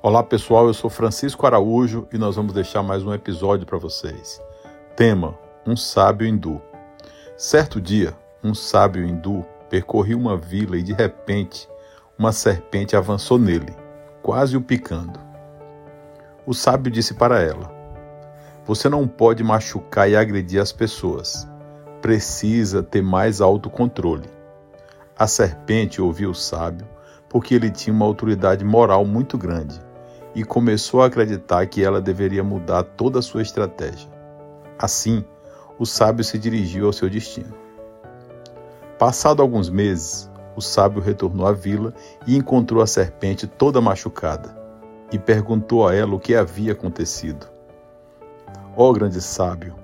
Olá pessoal, eu sou Francisco Araújo e nós vamos deixar mais um episódio para vocês. Tema: Um sábio hindu. Certo dia, um sábio hindu percorria uma vila e de repente uma serpente avançou nele, quase o picando. O sábio disse para ela: Você não pode machucar e agredir as pessoas. Precisa ter mais autocontrole. A serpente ouviu o sábio porque ele tinha uma autoridade moral muito grande e começou a acreditar que ela deveria mudar toda a sua estratégia. Assim, o sábio se dirigiu ao seu destino. Passado alguns meses, o sábio retornou à vila e encontrou a serpente toda machucada e perguntou a ela o que havia acontecido. Ó oh, grande sábio,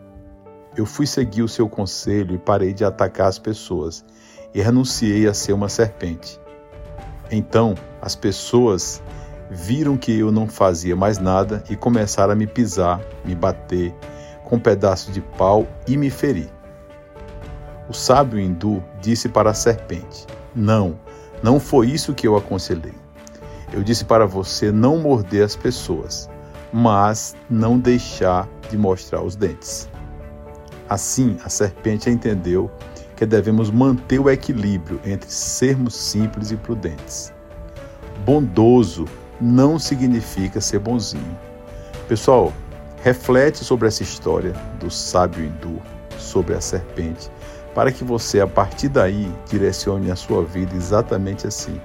eu fui seguir o seu conselho e parei de atacar as pessoas e renunciei a ser uma serpente. Então as pessoas viram que eu não fazia mais nada e começaram a me pisar, me bater com um pedaço de pau e me ferir. O sábio hindu disse para a serpente: Não, não foi isso que eu aconselhei. Eu disse para você não morder as pessoas, mas não deixar de mostrar os dentes. Assim, a serpente entendeu que devemos manter o equilíbrio entre sermos simples e prudentes. Bondoso não significa ser bonzinho. Pessoal, reflete sobre essa história do sábio hindu, sobre a serpente, para que você, a partir daí, direcione a sua vida exatamente assim,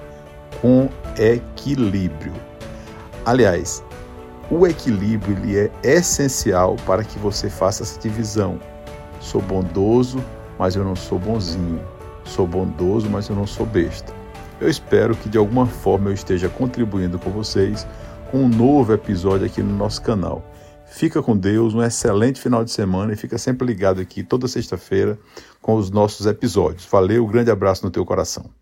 com equilíbrio. Aliás, o equilíbrio ele é essencial para que você faça essa divisão. Sou bondoso, mas eu não sou bonzinho. Sou bondoso, mas eu não sou besta. Eu espero que de alguma forma eu esteja contribuindo com vocês com um novo episódio aqui no nosso canal. Fica com Deus, um excelente final de semana e fica sempre ligado aqui toda sexta-feira com os nossos episódios. Valeu, grande abraço no teu coração.